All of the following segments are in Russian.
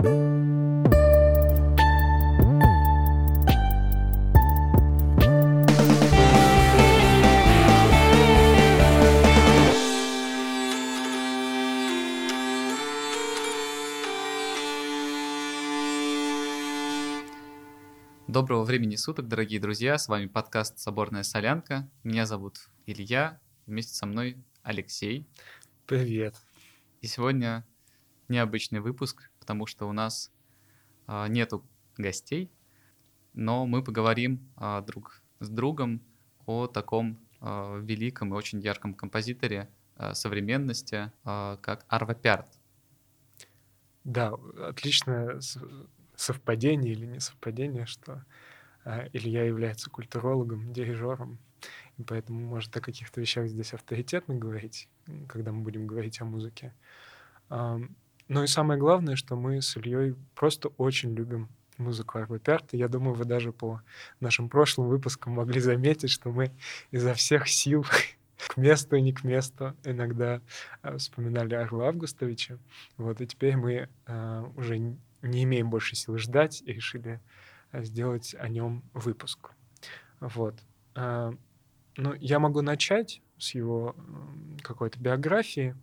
Доброго времени суток, дорогие друзья. С вами подкаст «Соборная солянка». Меня зовут Илья. Вместе со мной Алексей. Привет. И сегодня необычный выпуск, потому что у нас а, нету гостей, но мы поговорим а, друг с другом о таком а, великом и очень ярком композиторе современности, как Арва Пярт. Да, отличное совпадение или не совпадение, что Илья является культурологом, дирижером, и поэтому может о каких-то вещах здесь авторитетно говорить, когда мы будем говорить о музыке. Э, ну и самое главное, что мы с Ильей просто очень любим музыку Пярта. Я думаю, вы даже по нашим прошлым выпускам могли заметить, что мы изо всех сил к месту и не к месту иногда э, вспоминали Арву Августовича. Вот, и теперь мы э, уже не имеем больше сил ждать и решили э, сделать о нем выпуск. Вот. А, ну, я могу начать с его какой-то биографии,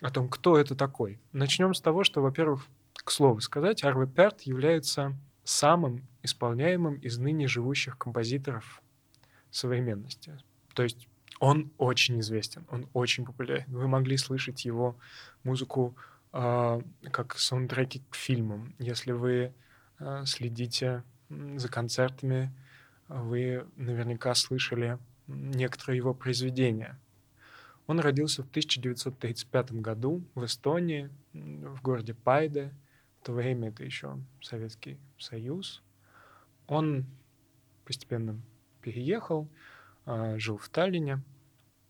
о том, кто это такой. Начнем с того, что, во-первых, к слову сказать, Арве Перт является самым исполняемым из ныне живущих композиторов современности. То есть он очень известен, он очень популярен. Вы могли слышать его музыку а, как саундтреки к фильмам. Если вы а, следите за концертами, вы наверняка слышали некоторые его произведения. Он родился в 1935 году в Эстонии, в городе Пайде. В то время это еще Советский Союз. Он постепенно переехал, а, жил в Таллине.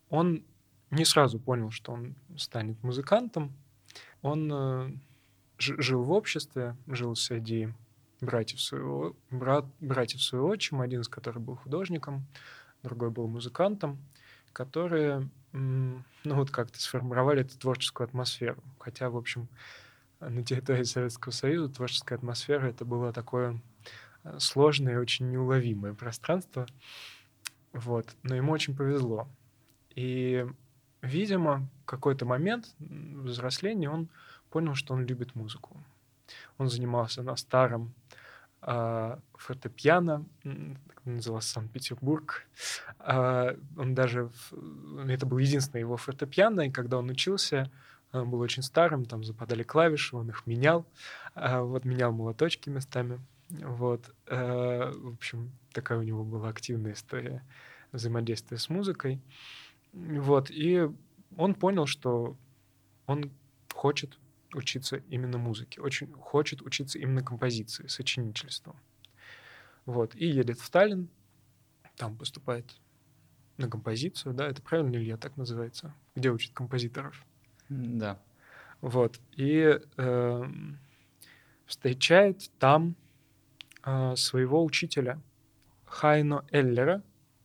Он не сразу понял, что он станет музыкантом, он э, жил в обществе, жил среди братьев своего, брат, братьев своего отчима, один из которых был художником, другой был музыкантом, которые, ну вот как-то сформировали эту творческую атмосферу. Хотя, в общем, на территории Советского Союза творческая атмосфера это было такое э, сложное и очень неуловимое пространство. Вот. Но ему очень повезло. И видимо, какой-то момент взросления он понял, что он любит музыку. Он занимался на старом э, фортепиано, назывался Санкт-Петербург. Э, он даже... Это был единственный его фортепиано, и когда он учился, он был очень старым, там западали клавиши, он их менял, э, вот менял молоточки местами. Вот. Э, в общем, такая у него была активная история взаимодействия с музыкой. Вот, и он понял, что он хочет учиться именно музыке, очень хочет учиться именно композиции, сочинительству. Вот, и едет в Таллин, там поступает на композицию, да, это правильно, Илья, так называется, где учат композиторов. Да. Вот, и э, встречает там э, своего учителя Хайно Эллера,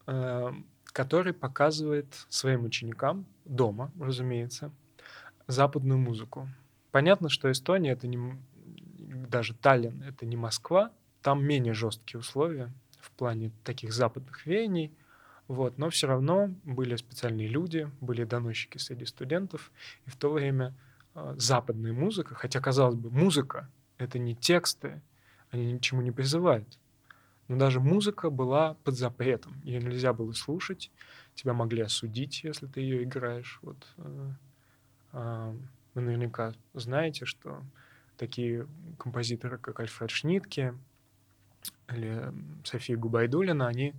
э, который показывает своим ученикам дома, разумеется, западную музыку. Понятно, что Эстония это не даже Таллин, это не Москва, там менее жесткие условия в плане таких западных веяний, вот, но все равно были специальные люди, были доносчики среди студентов, и в то время э, западная музыка, хотя казалось бы, музыка это не тексты, они ничему не призывают, но даже музыка была под запретом. Ее нельзя было слушать. Тебя могли осудить, если ты ее играешь. Вот, э, э, вы наверняка знаете, что такие композиторы, как Альфред Шнитке или София Губайдулина, они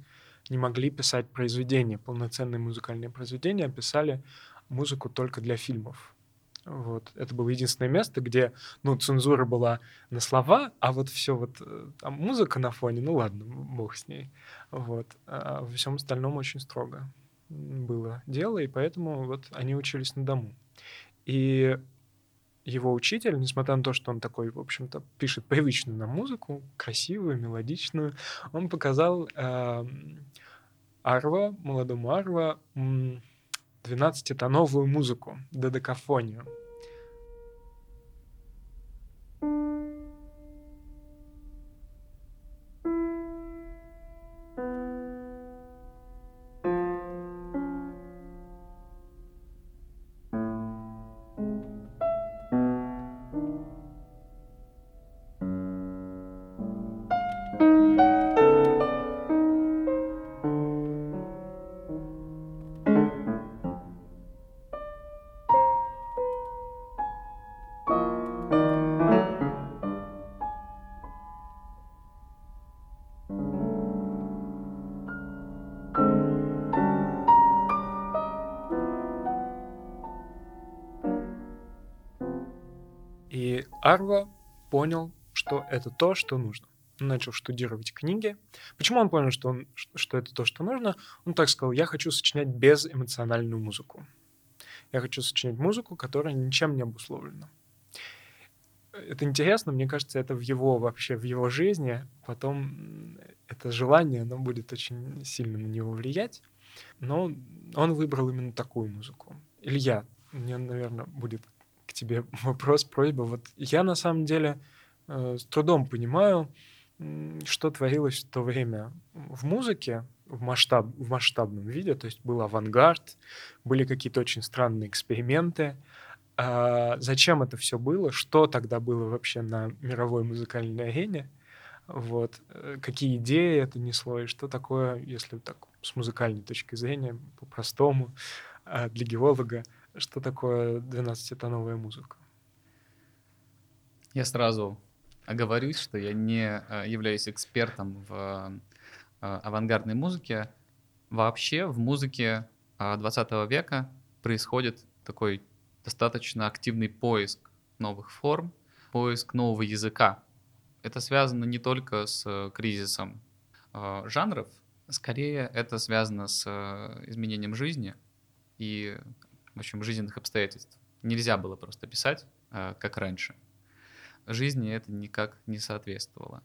не могли писать произведения, полноценные музыкальные произведения, а писали музыку только для фильмов. Вот. Это было единственное место, где, ну, цензура была на слова, а вот все вот, э, там музыка на фоне, ну ладно, бог с ней. Вот. А во всем остальном очень строго было дело, и поэтому вот они учились на дому. И его учитель, несмотря на то, что он такой, в общем-то, пишет привычную нам музыку, красивую, мелодичную, он показал э, Арва, молодому Арва, 12-тоновую музыку, додекафонию. Арва понял, что это то, что нужно. Он начал штудировать книги. Почему он понял, что, он, что это то, что нужно? Он так сказал, я хочу сочинять безэмоциональную музыку. Я хочу сочинять музыку, которая ничем не обусловлена. Это интересно, мне кажется, это в его вообще, в его жизни. Потом это желание, оно будет очень сильно на него влиять. Но он выбрал именно такую музыку. Илья, мне, наверное, будет тебе вопрос, просьба. Вот я на самом деле э, с трудом понимаю, что творилось в то время в музыке, в, масштаб, в масштабном виде, то есть был авангард, были какие-то очень странные эксперименты. А зачем это все было? Что тогда было вообще на мировой музыкальной арене? Вот. Э, какие идеи это несло, и что такое, если так с музыкальной точки зрения, по-простому, а для геолога, что такое 12-тоновая музыка? Я сразу оговорюсь, что я не э, являюсь экспертом в э, авангардной музыке. Вообще в музыке 20 э, века происходит такой достаточно активный поиск новых форм, поиск нового языка. Это связано не только с кризисом жанров, скорее это связано с изменением жизни и, в общем, жизненных обстоятельств. Нельзя было просто писать, как раньше — жизни это никак не соответствовало.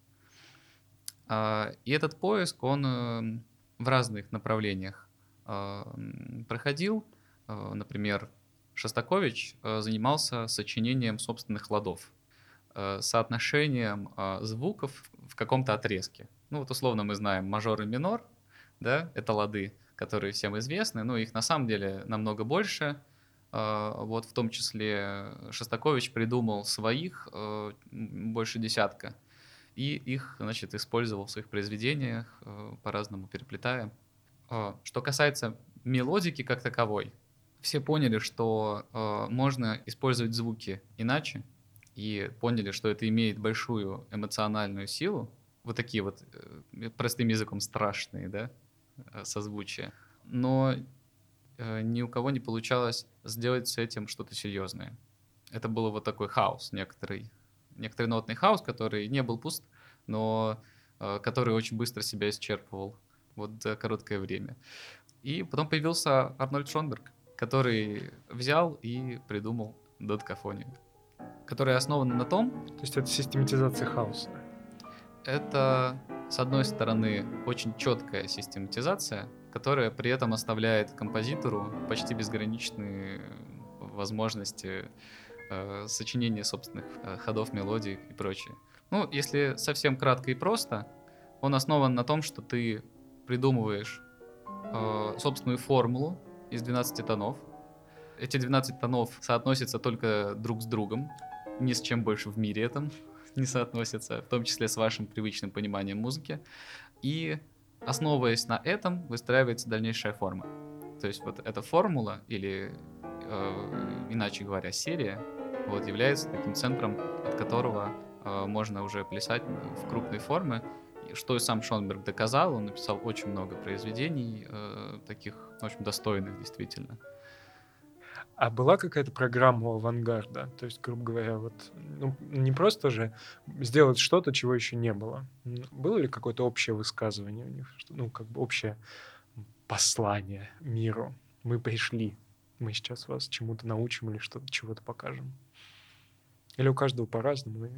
А, и этот поиск, он э, в разных направлениях а, проходил. А, например, Шостакович занимался сочинением собственных ладов, соотношением звуков в каком-то отрезке. Ну вот условно мы знаем мажор и минор, да, это лады, которые всем известны, но их на самом деле намного больше, а, вот в том числе Шостакович придумал своих э, больше десятка, и их, значит, использовал в своих произведениях, э, по-разному переплетая. А, что касается мелодики как таковой, все поняли, что э, можно использовать звуки иначе, и поняли, что это имеет большую эмоциональную силу, вот такие вот простым языком страшные, да, созвучия. Но Э, ни у кого не получалось сделать с этим что-то серьезное. Это был вот такой хаос некоторый, некоторый нотный хаос, который не был пуст, но э, который очень быстро себя исчерпывал вот за короткое время. И потом появился Арнольд Шонберг, который взял и придумал додкафонию, которая основана на том... То есть это систематизация хаоса? Это, с одной стороны, очень четкая систематизация, которая при этом оставляет композитору почти безграничные возможности э, сочинения собственных э, ходов, мелодий и прочее. Ну, если совсем кратко и просто, он основан на том, что ты придумываешь э, собственную формулу из 12 тонов. Эти 12 тонов соотносятся только друг с другом, ни с чем больше в мире этом не соотносятся, в том числе с вашим привычным пониманием музыки. И Основываясь на этом, выстраивается дальнейшая форма. То есть вот эта формула, или э, иначе говоря, серия, вот, является таким центром, от которого э, можно уже плясать в крупной форме. Что и сам Шонберг доказал, он написал очень много произведений, э, таких очень достойных действительно. А была какая-то программа у авангарда? То есть, грубо говоря, вот ну, не просто же сделать что-то, чего еще не было. Было ли какое-то общее высказывание у них? Ну, как бы общее послание миру. Мы пришли, мы сейчас вас чему-то научим или что-то, чего-то покажем. Или у каждого по-разному.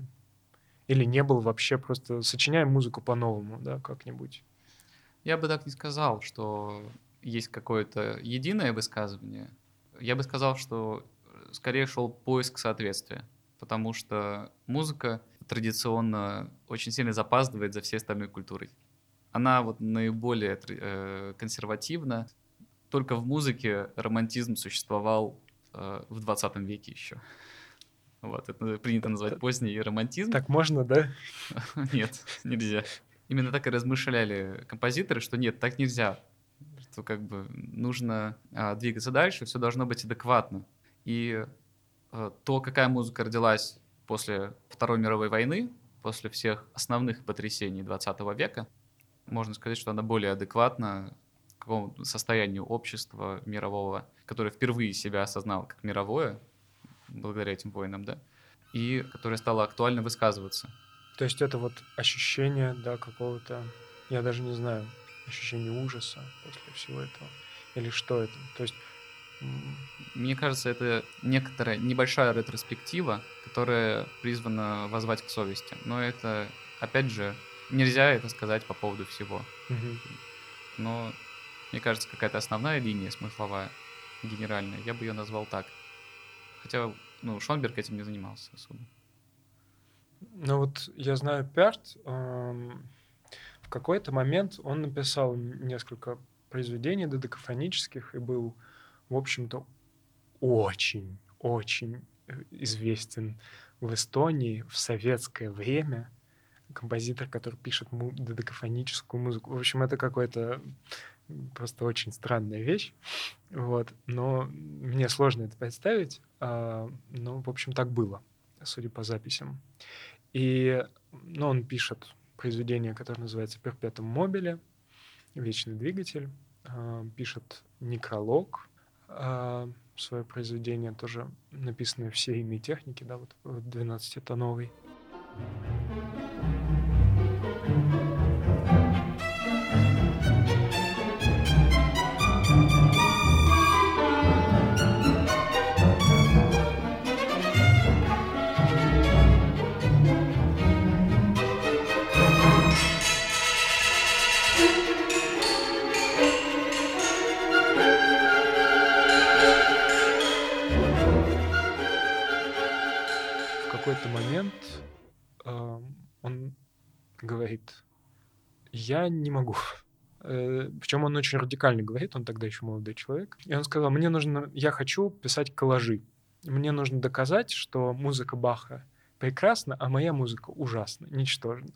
Или не был вообще, просто сочиняем музыку по-новому, да, как-нибудь. Я бы так не сказал, что есть какое-то единое высказывание — я бы сказал, что скорее шел поиск соответствия, потому что музыка традиционно очень сильно запаздывает за всей остальной культурой. Она вот наиболее э, консервативна. Только в музыке романтизм существовал э, в 20 веке еще. Вот, это принято назвать поздний романтизм. Так можно, да? Нет, нельзя. Именно так и размышляли композиторы, что нет, так нельзя что как бы нужно а, двигаться дальше, все должно быть адекватно. И а, то, какая музыка родилась после Второй мировой войны, после всех основных потрясений 20 века, можно сказать, что она более адекватна какому состоянию общества мирового, которое впервые себя осознало как мировое, благодаря этим войнам, да. и которая стала актуально высказываться. То есть это вот ощущение, да, какого-то, я даже не знаю, ощущение ужаса после всего этого? Или что это? То есть мне кажется, это некоторая небольшая ретроспектива, которая призвана возвать к совести. Но это, опять же, нельзя это сказать по поводу всего. Угу. Но, мне кажется, какая-то основная линия смысловая, генеральная, я бы ее назвал так. Хотя, ну, Шонберг этим не занимался особо. Ну вот я знаю Пярт, эм, какой-то момент он написал несколько произведений додекафонических и был в общем-то, очень, очень э, известен в Эстонии в советское время. Композитор, который пишет му- додекафоническую музыку. В общем, это какой-то просто очень странная вещь. Вот. Но мне сложно это представить. А, но, в общем, так было, судя по записям. И ну, он пишет произведение, которое называется «Перпетум мобиле», «Вечный двигатель», а, пишет некролог, а, свое произведение, тоже написанное в серийной технике, да, вот 12-тоновый. какой-то я не могу. Э, причем он очень радикально говорит, он тогда еще молодой человек. И он сказал, мне нужно, я хочу писать коллажи. Мне нужно доказать, что музыка Баха прекрасна, а моя музыка ужасна, ничтожна.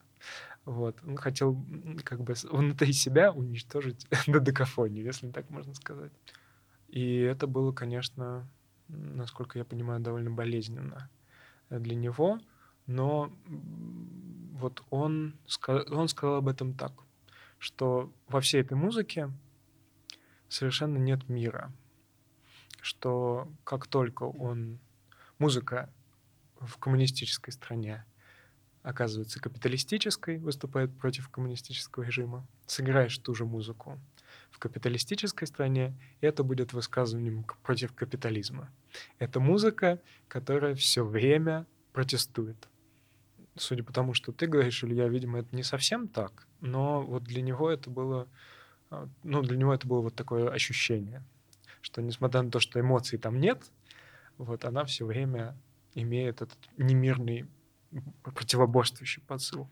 Вот. Он хотел как бы внутри себя уничтожить додекафонию, если так можно сказать. И это было, конечно, насколько я понимаю, довольно болезненно для него, но вот он, он сказал об этом так, что во всей этой музыке совершенно нет мира, что как только он... Музыка в коммунистической стране оказывается капиталистической, выступает против коммунистического режима, сыграешь ту же музыку в капиталистической стране, это будет высказыванием против капитализма. Это музыка, которая все время протестует. Судя по тому, что ты говоришь, Илья, видимо, это не совсем так, но вот для него это было, а, ну, для него это было вот такое ощущение, что несмотря на то, что эмоций там нет, вот она все время имеет этот немирный противоборствующий посыл.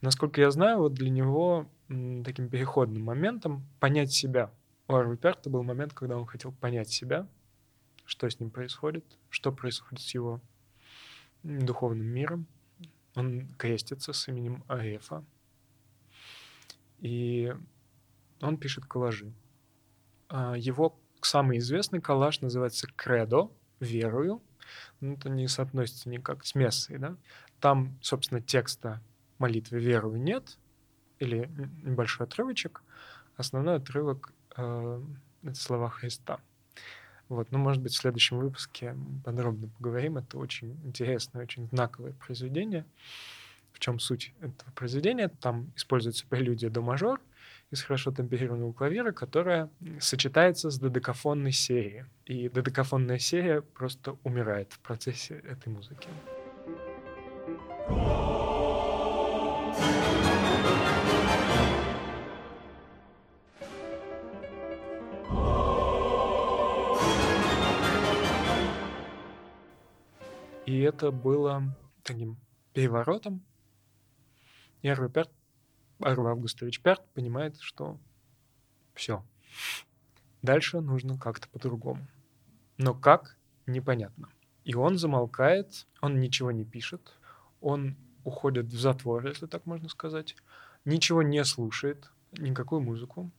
Насколько я знаю, вот для него таким переходным моментом понять себя. У Арви Перта был момент, когда он хотел понять себя, что с ним происходит, что происходит с его духовным миром. Он крестится с именем Арефа. И он пишет коллажи. А, его самый известный коллаж называется «Кредо», «Верую». Ну, это не соотносится никак с мессой, да? Там, собственно, текста молитвы «Верую» нет, или небольшой отрывочек. Основной отрывок э, — это слова Христа. Вот, ну, может быть, в следующем выпуске подробно поговорим. Это очень интересное, очень знаковое произведение. В чем суть этого произведения? Там используется прелюдия до мажор из хорошо темперированного клавира, которая сочетается с додекафонной серией. И додекафонная серия просто умирает в процессе этой музыки. Это было таким переворотом. И Арви, Перт, Арви Августович Перт понимает, что все. Дальше нужно как-то по-другому. Но как, непонятно. И он замолкает, он ничего не пишет, он уходит в затвор, если так можно сказать, ничего не слушает, никакую музыку.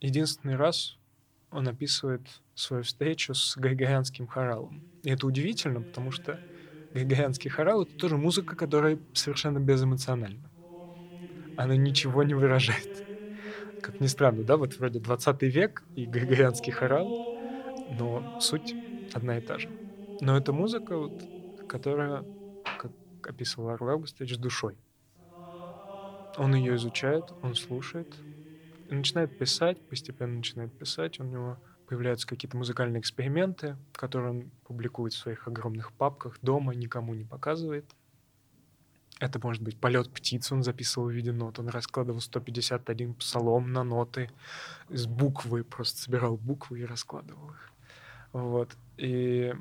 Единственный раз он описывает свою встречу с Григорианским хоралом. И это удивительно, потому что Григорианский хорал — это тоже музыка, которая совершенно безэмоциональна. Она ничего не выражает. Как ни странно, да, вот вроде 20 век и Григорианский хорал, но суть одна и та же. Но эта музыка, вот, которая, как описывал Арл Августович, с душой. Он ее изучает, он слушает начинает писать, постепенно начинает писать. У него появляются какие-то музыкальные эксперименты, которые он публикует в своих огромных папках дома, никому не показывает. Это может быть полет птиц, он записывал в виде нот. Он раскладывал 151 псалом на ноты с буквы, просто собирал буквы и раскладывал их. Вот. И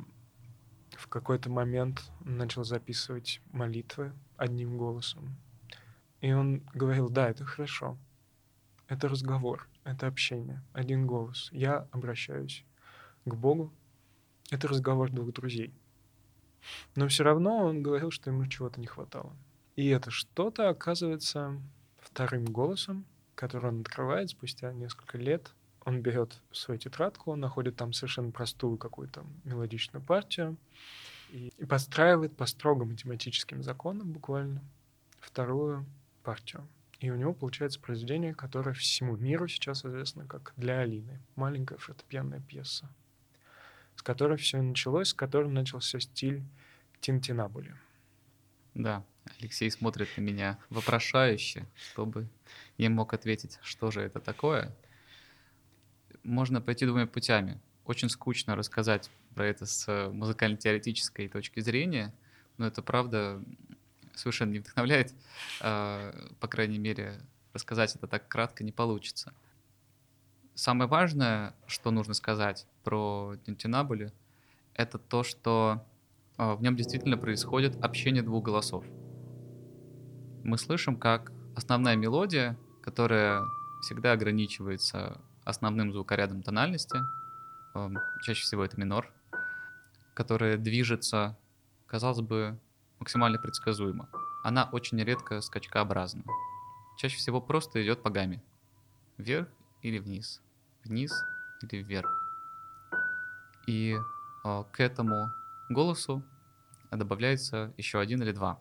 в какой-то момент он начал записывать молитвы одним голосом. И он говорил, да, это хорошо. Это разговор, это общение, один голос. Я обращаюсь к Богу. Это разговор двух друзей. Но все равно он говорил, что ему чего-то не хватало. И это что-то оказывается вторым голосом, который он открывает спустя несколько лет. Он берет свою тетрадку, он находит там совершенно простую какую-то мелодичную партию и, и подстраивает по строго математическим законам буквально вторую партию. И у него получается произведение, которое всему миру сейчас известно как «Для Алины». Маленькая фортепианная пьеса, с которой все началось, с которой начался стиль Тинтинабули. Да, Алексей смотрит на меня вопрошающе, чтобы я мог ответить, что же это такое. Можно пойти двумя путями. Очень скучно рассказать про это с музыкально-теоретической точки зрения, но это правда совершенно не вдохновляет. А, по крайней мере, рассказать это так кратко не получится. Самое важное, что нужно сказать про Тинтинабули, это то, что а, в нем действительно происходит общение двух голосов мы слышим как основная мелодия, которая всегда ограничивается основным звукорядом тональности, эм, чаще всего это минор, которая движется, казалось бы, максимально предсказуемо. Она очень редко скачкообразна. Чаще всего просто идет по гамме. Вверх или вниз. Вниз или вверх. И э, к этому голосу добавляется еще один или два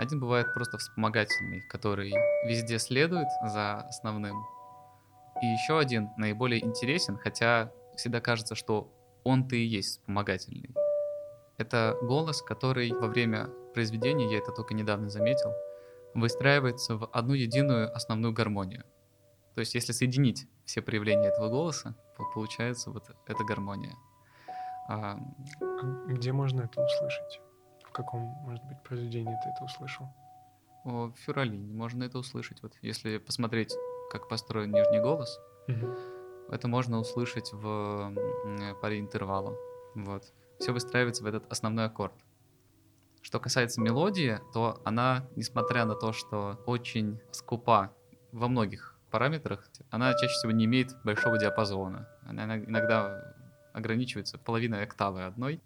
один бывает просто вспомогательный, который везде следует за основным. И еще один наиболее интересен, хотя всегда кажется, что он-то и есть вспомогательный. Это голос, который во время произведения, я это только недавно заметил, выстраивается в одну единую основную гармонию. То есть если соединить все проявления этого голоса, то получается вот эта гармония. А... Где можно это услышать? В каком, может быть, произведении ты это услышал? В Фюралине можно это услышать. Вот если посмотреть, как построен нижний голос, угу. это можно услышать в паре интервала. Вот. Все выстраивается в этот основной аккорд. Что касается мелодии, то она, несмотря на то, что очень скупа во многих параметрах, она чаще всего не имеет большого диапазона. Она иногда ограничивается половиной октавы одной.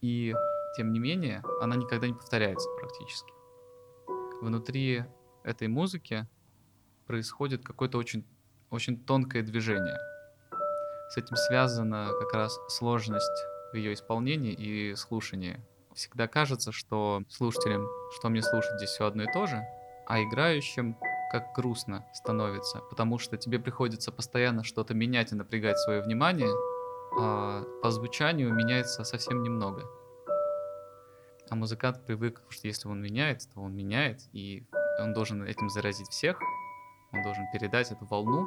И тем не менее, она никогда не повторяется практически. Внутри этой музыки происходит какое-то очень, очень тонкое движение. С этим связана как раз сложность в ее исполнении и слушании. Всегда кажется, что слушателям, что мне слушать здесь все одно и то же, а играющим как грустно становится, потому что тебе приходится постоянно что-то менять и напрягать свое внимание, а по звучанию меняется совсем немного. А музыкант привык, что если он меняет, то он меняет, и он должен этим заразить всех, он должен передать эту волну.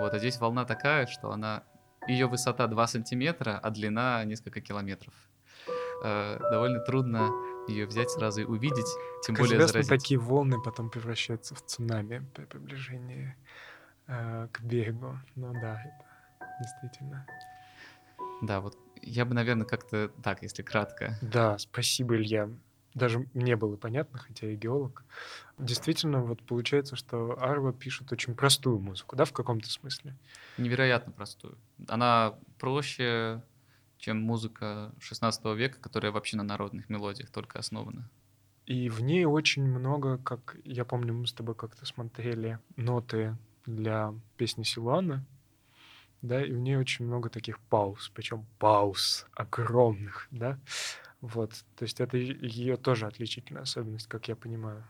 Вот, а здесь волна такая, что она ее высота 2 сантиметра, а длина несколько километров. Э, довольно трудно ее взять сразу и увидеть, тем как более заразить. такие волны потом превращаются в цунами при приближении э, к берегу. Ну да, это действительно. Да, вот я бы, наверное, как-то так, если кратко. Да, спасибо, Илья. Даже мне было понятно, хотя я геолог. Действительно, вот получается, что Арва пишет очень простую музыку, да, в каком-то смысле? Невероятно простую. Она проще, чем музыка 16 века, которая вообще на народных мелодиях только основана. И в ней очень много, как я помню, мы с тобой как-то смотрели ноты для песни Силуана, да, и в ней очень много таких пауз, причем пауз огромных, да, вот, то есть это ее тоже отличительная особенность, как я понимаю.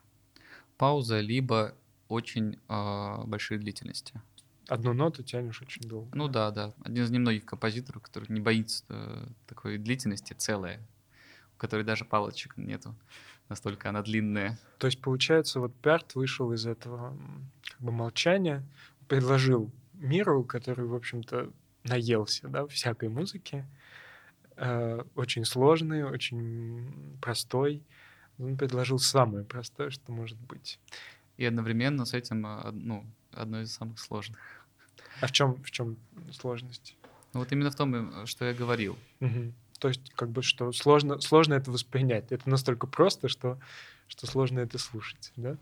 Пауза, либо очень э, большие длительности. Одну ноту тянешь очень долго. Ну да, да. Один из немногих композиторов, который не боится э, такой длительности, целая. которой даже палочек нету. Настолько она длинная. То есть, получается, вот Пярт вышел из этого как бы молчания, предложил миру, который, в общем-то, наелся, да, всякой музыки, э, очень сложный, очень простой. Он предложил самое простое, что может быть. И одновременно с этим, а, ну, одно из самых сложных. А в чем, в чем сложность? Ну, вот именно в том, э, что я говорил. Угу. То есть, как бы, что сложно, сложно это воспринять. Это настолько просто, что, что сложно это слушать, да?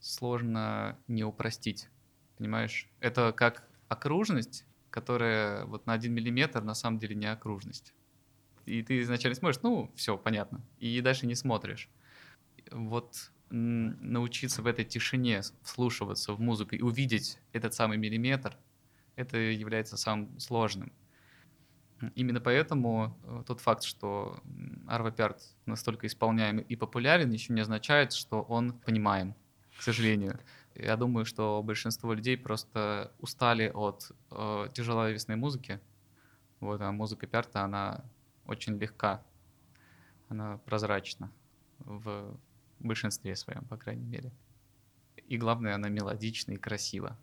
Сложно не упростить, понимаешь? Это как окружность, которая вот на один миллиметр на самом деле не окружность. И ты изначально смотришь, ну, все, понятно, и дальше не смотришь. Вот научиться в этой тишине вслушиваться в музыку и увидеть этот самый миллиметр, это является самым сложным. Именно поэтому э, тот факт, что Арва настолько исполняем и популярен, еще не означает, что он понимаем, к сожалению. Я думаю, что большинство людей просто устали от э, тяжеловесной музыки. Вот, а музыка Пярта, она очень легка, она прозрачна в большинстве своем, по крайней мере. И главное, она мелодична и красива.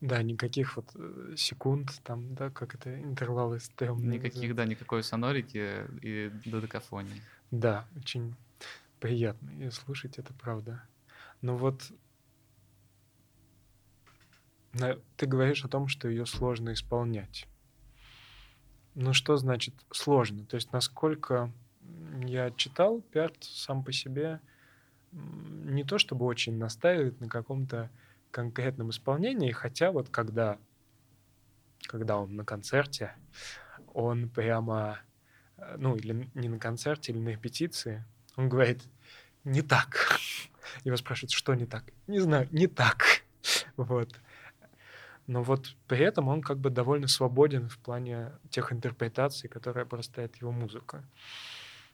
Да, никаких вот э, секунд, там, да, как это, интервалы стрёмные. Никаких, да, никакой сонорики и додекафонии. Да, очень приятно ее слушать, это правда. Но вот ты говоришь о том, что ее сложно исполнять. Ну что значит сложно? То есть насколько я читал, Пярт сам по себе не то чтобы очень настаивает на каком-то конкретном исполнении, хотя вот когда, когда он на концерте, он прямо, э, ну или не на концерте, или на репетиции, он говорит, не так. Его спрашивают, что не так? Не знаю, не так. Вот. Но вот при этом он как бы довольно свободен в плане тех интерпретаций, которые обрастает его музыка.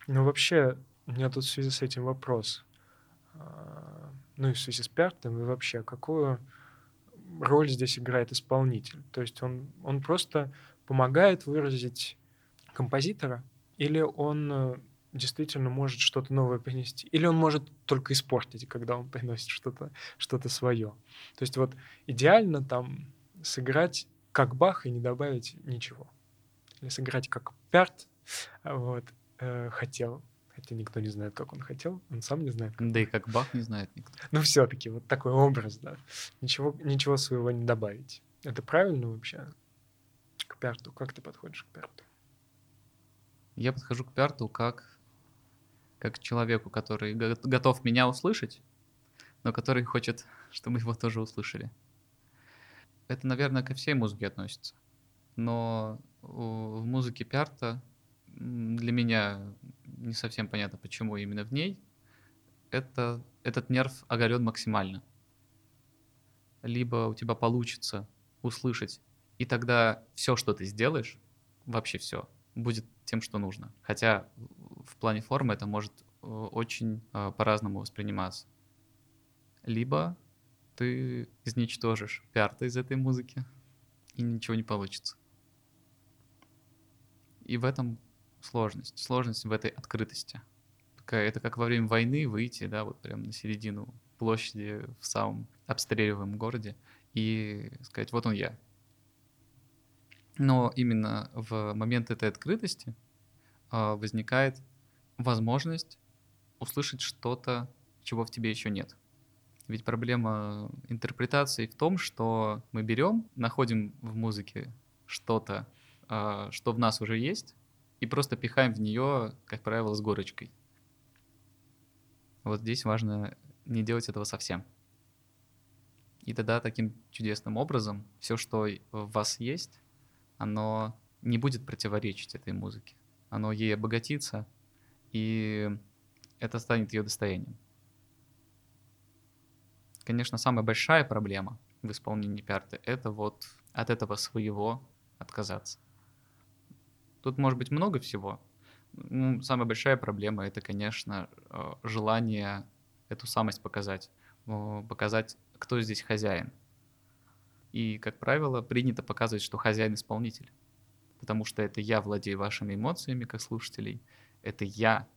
Ну вообще, у меня тут в связи с этим вопрос. А, ну и в связи с Пертом, и вообще, какую роль здесь играет исполнитель? То есть он, он просто помогает выразить композитора, или он э, действительно может что-то новое принести, или он может только испортить, когда он приносит что-то что свое. То есть вот идеально там сыграть как Бах и не добавить ничего. Или сыграть как Перт, вот, э, хотел, хотя никто не знает, как он хотел, он сам не знает. да и как Бах не знает никто. Ну, все-таки вот такой образ, да. Ничего, ничего своего не добавить. Это правильно вообще? К Перту. Как ты подходишь к Перту? Я подхожу к Перту как, как человеку, который готов меня услышать, но который хочет, чтобы его тоже услышали. Это, наверное, ко всей музыке относится. Но в музыке Пярта для меня не совсем понятно, почему именно в ней, это, этот нерв оголен максимально. Либо у тебя получится услышать, и тогда все, что ты сделаешь, вообще все, будет тем, что нужно. Хотя в плане формы это может э, очень э, по-разному восприниматься. Либо ты изничтожишь пиар из этой музыки, и ничего не получится. И в этом сложность. Сложность в этой открытости. Это как во время войны выйти, да, вот прям на середину площади в самом обстреливаемом городе и сказать, вот он я. Но именно в момент этой открытости э, возникает возможность услышать что-то, чего в тебе еще нет. Ведь проблема интерпретации в том, что мы берем, находим в музыке что-то, э, что в нас уже есть, и просто пихаем в нее, как правило, с горочкой. Вот здесь важно не делать этого совсем. И тогда таким чудесным образом все, что в вас есть, оно не будет противоречить этой музыке. Оно ей обогатится, и это станет ее достоянием. Конечно, самая большая проблема в исполнении пиарты — это вот от этого своего отказаться. Тут может быть много всего. Ну, самая большая проблема — это, конечно, э, желание эту самость показать, показать, кто здесь хозяин. И, как правило, принято показывать, что хозяин исполнитель, потому что это я владею вашими эмоциями как слушателей, это я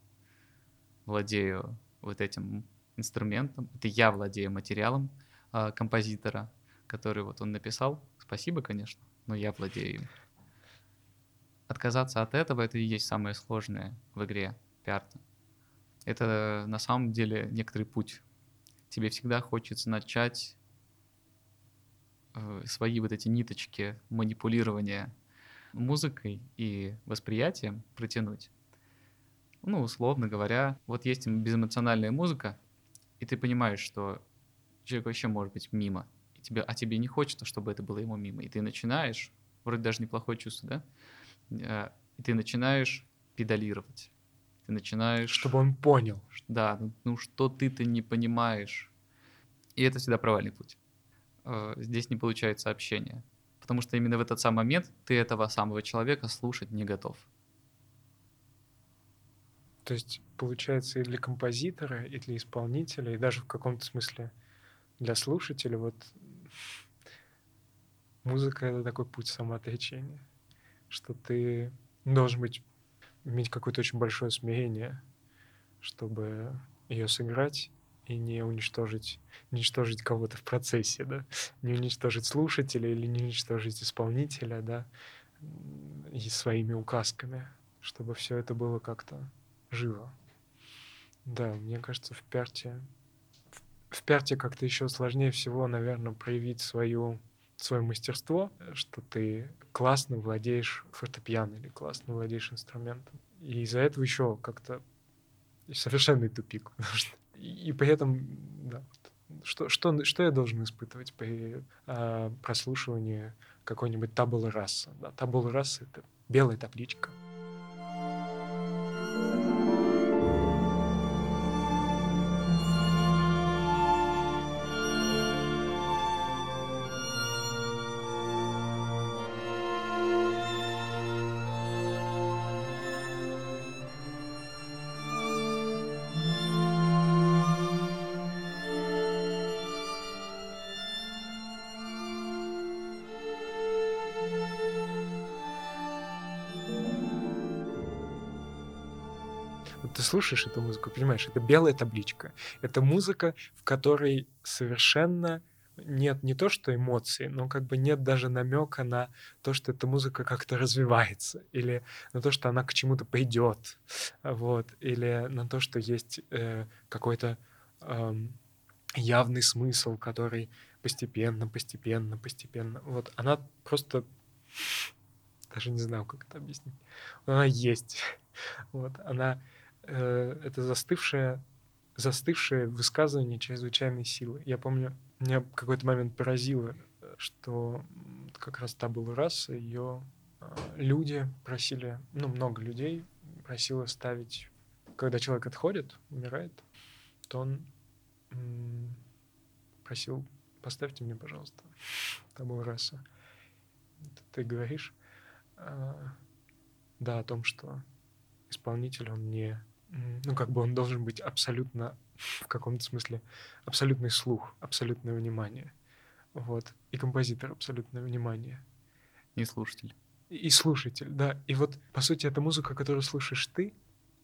владею вот этим инструментом, это я владею материалом э, композитора, который вот он написал. Спасибо, конечно, но я владею им. Отказаться от этого — это и есть самое сложное в игре пиарта. Это на самом деле некоторый путь. Тебе всегда хочется начать э, свои вот эти ниточки манипулирования музыкой и восприятием протянуть. Ну, условно говоря, вот есть безэмоциональная музыка, и ты понимаешь, что человек вообще может быть мимо, и тебе, а тебе не хочется, чтобы это было ему мимо. И ты начинаешь, вроде даже неплохое чувство, да? Э, и ты начинаешь педалировать. Ты начинаешь... Чтобы он понял. Да, ну, ну что ты-то не понимаешь. И это всегда провальный путь. Э, здесь не получается общение. Потому что именно в этот самый момент ты этого самого человека слушать не готов. То есть, получается, и для композитора, и для исполнителя, и даже в каком-то смысле для слушателя, вот музыка — это такой путь самоотречения, что ты должен быть, иметь какое-то очень большое смирение, чтобы ее сыграть и не уничтожить, уничтожить кого-то в процессе, да, не уничтожить слушателя или не уничтожить исполнителя, да, и своими указками, чтобы все это было как-то живо. Да, мне кажется, в пярте... В пярте как-то еще сложнее всего, наверное, проявить свою, свое мастерство, что ты классно владеешь фортепиано или классно владеешь инструментом. И из-за этого еще как-то совершенный тупик. И при этом, да, что, что, что я должен испытывать при э, прослушивании какой-нибудь табулы раса? Да, табула раса — это белая табличка. Слушаешь эту музыку, понимаешь, это белая табличка. Это музыка, в которой совершенно нет не то что эмоций, но как бы нет даже намека на то, что эта музыка как-то развивается, или на то, что она к чему-то пойдет, вот, или на то, что есть э, какой-то э, явный смысл, который постепенно, постепенно, постепенно, вот, она просто даже не знаю, как это объяснить. Она есть. Вот, она это застывшее, застывшее высказывание чрезвычайной силы. Я помню, меня какой-то момент поразило, что как раз та была раса, ее э, люди просили, ну, много людей просило ставить, когда человек отходит, умирает, то он просил, поставьте мне, пожалуйста, табу раса. Ты говоришь, э, да, о том, что исполнитель, он не ну, как бы он должен быть абсолютно, в каком-то смысле, абсолютный слух, абсолютное внимание. Вот. И композитор абсолютное внимание. И слушатель. И, слушатель, да. И вот, по сути, эта музыка, которую слушаешь ты,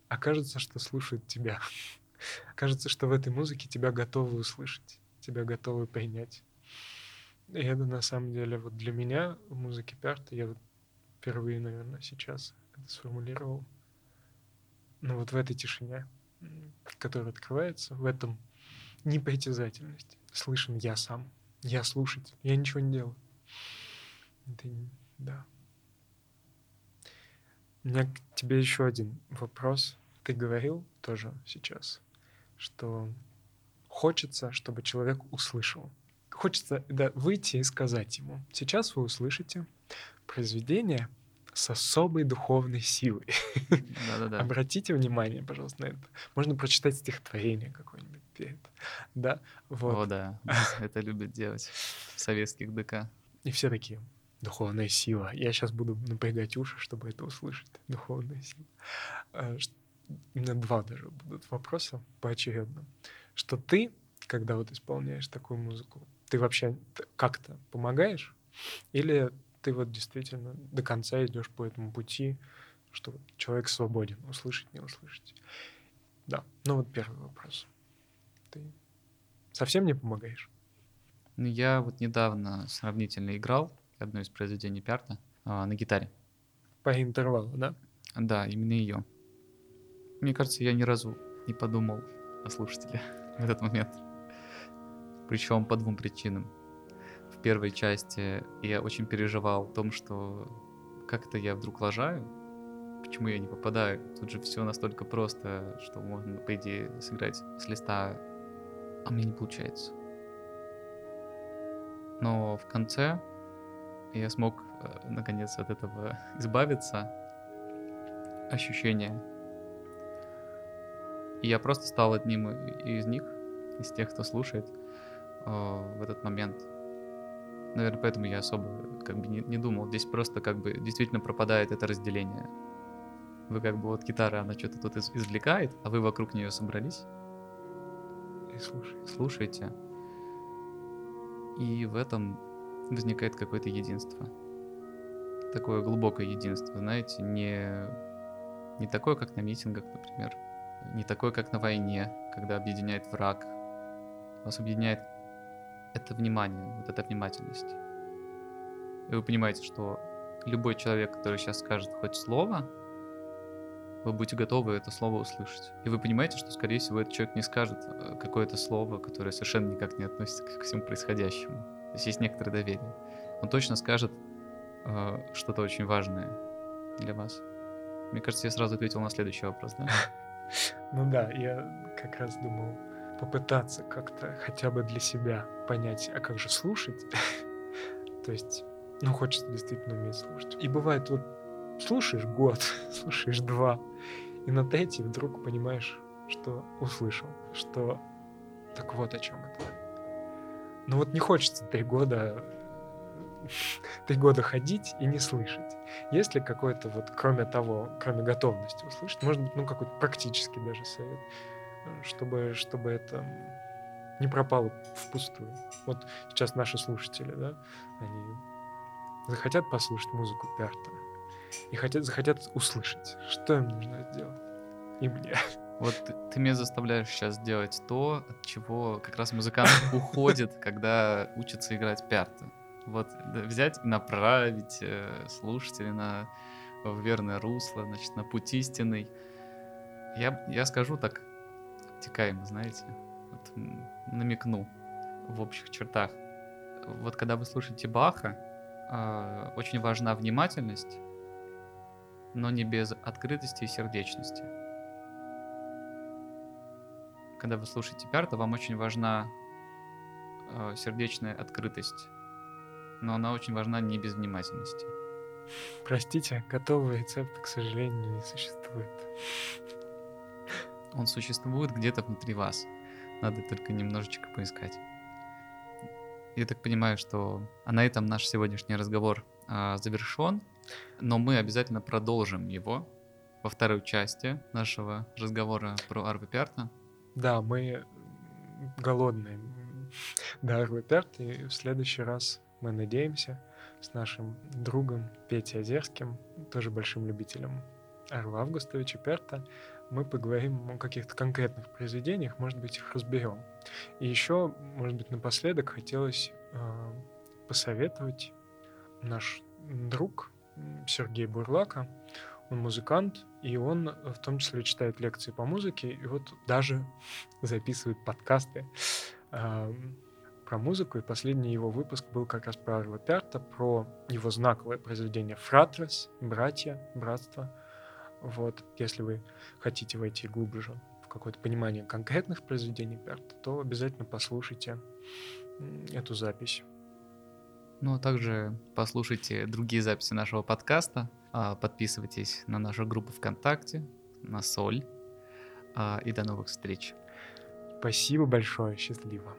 окажется, что слушает тебя. Кажется, что в этой музыке тебя готовы услышать, тебя готовы принять. И это на самом деле вот для меня в музыке Пярта, я вот впервые, наверное, сейчас это сформулировал, ну вот в этой тишине, которая открывается, в этом непритязательности. Слышен я сам, я слушатель, я ничего не делаю. Это, да. У меня к тебе еще один вопрос. Ты говорил тоже сейчас, что хочется, чтобы человек услышал. Хочется да, выйти и сказать ему, сейчас вы услышите произведение — с особой духовной силой. Да-да-да. Обратите внимание, пожалуйста, на это. Можно прочитать стихотворение какое-нибудь перед. Да, вот. О, да, это любят делать в советских ДК. И все такие, духовная сила. Я сейчас буду напрягать уши, чтобы это услышать. Духовная сила. А, у меня два даже будут вопроса поочередно. Что ты, когда вот исполняешь такую музыку, ты вообще как-то помогаешь? Или ты вот действительно до конца идешь по этому пути, что человек свободен услышать, не услышать. Да, ну вот первый вопрос. Ты совсем не помогаешь? Ну, я вот недавно сравнительно играл одно из произведений Пярта а, на гитаре. По интервалу, да? Да, именно ее. Мне кажется, я ни разу не подумал о слушателе в этот момент. Причем по двум причинам. Первой части я очень переживал о том, что как-то я вдруг лажаю, почему я не попадаю. Тут же все настолько просто, что можно, по идее, сыграть с листа, а мне не получается. Но в конце я смог, э, наконец, от этого избавиться. Ощущение. И я просто стал одним из них, из тех, кто слушает э, в этот момент. Наверное, поэтому я особо как бы не, не думал. Здесь просто как бы действительно пропадает это разделение. Вы как бы вот гитара, она что-то тут из, извлекает, а вы вокруг нее собрались. И слушаете. Слушаете. И в этом возникает какое-то единство. Такое глубокое единство, знаете, не, не такое, как на митингах, например, не такое, как на войне, когда объединяет враг. Вас объединяет это внимание, вот эта внимательность. И вы понимаете, что любой человек, который сейчас скажет хоть слово, вы будете готовы это слово услышать. И вы понимаете, что, скорее всего, этот человек не скажет э, какое-то слово, которое совершенно никак не относится к всему происходящему. То есть есть некоторое доверие. Он точно скажет э, что-то очень важное для вас. Мне кажется, я сразу ответил на следующий вопрос, да? Ну да, я как раз думал попытаться как-то хотя бы для себя понять, а как же слушать. То есть, ну, хочется действительно уметь слушать. И бывает, вот слушаешь год, слушаешь два, и на третий вдруг понимаешь, что услышал, что так вот о чем это. Ну вот не хочется три года три года ходить и не слышать. Есть ли какой-то вот, кроме того, кроме готовности услышать, может быть, ну, какой-то практический даже совет, чтобы, чтобы это не пропало впустую. Вот сейчас наши слушатели, да, они захотят послушать музыку Перта и хотят, захотят услышать, что им нужно сделать. И мне. Вот ты, меня заставляешь сейчас делать то, от чего как раз музыкант уходит, когда учится играть пярты. Вот взять и направить э, слушателя на в верное русло, значит, на путь истинный. Я, я скажу так обтекаемо, знаете, вот, намекну в общих чертах. Вот когда вы слушаете Баха, э, очень важна внимательность, но не без открытости и сердечности. Когда вы слушаете Пярта, вам очень важна э, сердечная открытость но она очень важна не без внимательности. Простите, готового рецепта, к сожалению, не существует. Он существует где-то внутри вас. Надо только немножечко поискать. Я так понимаю, что а на этом наш сегодняшний разговор а, завершен, но мы обязательно продолжим его во второй части нашего разговора про Арвы Пярта. Да, мы голодные до Арвы Пярта, и в следующий раз мы надеемся, с нашим другом Петей Озерским, тоже большим любителем Арла Августовича Перта, мы поговорим о каких-то конкретных произведениях, может быть, их разберем. И еще, может быть, напоследок хотелось э, посоветовать наш друг Сергей Бурлака, он музыкант, и он в том числе читает лекции по музыке, и вот даже записывает подкасты про музыку, и последний его выпуск был как раз про Арла Пярта, про его знаковое произведение «Фратрес», «Братья», «Братство». Вот, если вы хотите войти глубже в какое-то понимание конкретных произведений Пярта, то обязательно послушайте эту запись. Ну, а также послушайте другие записи нашего подкаста, а, подписывайтесь на нашу группу ВКонтакте, на Соль, а, и до новых встреч. Спасибо большое, счастливо.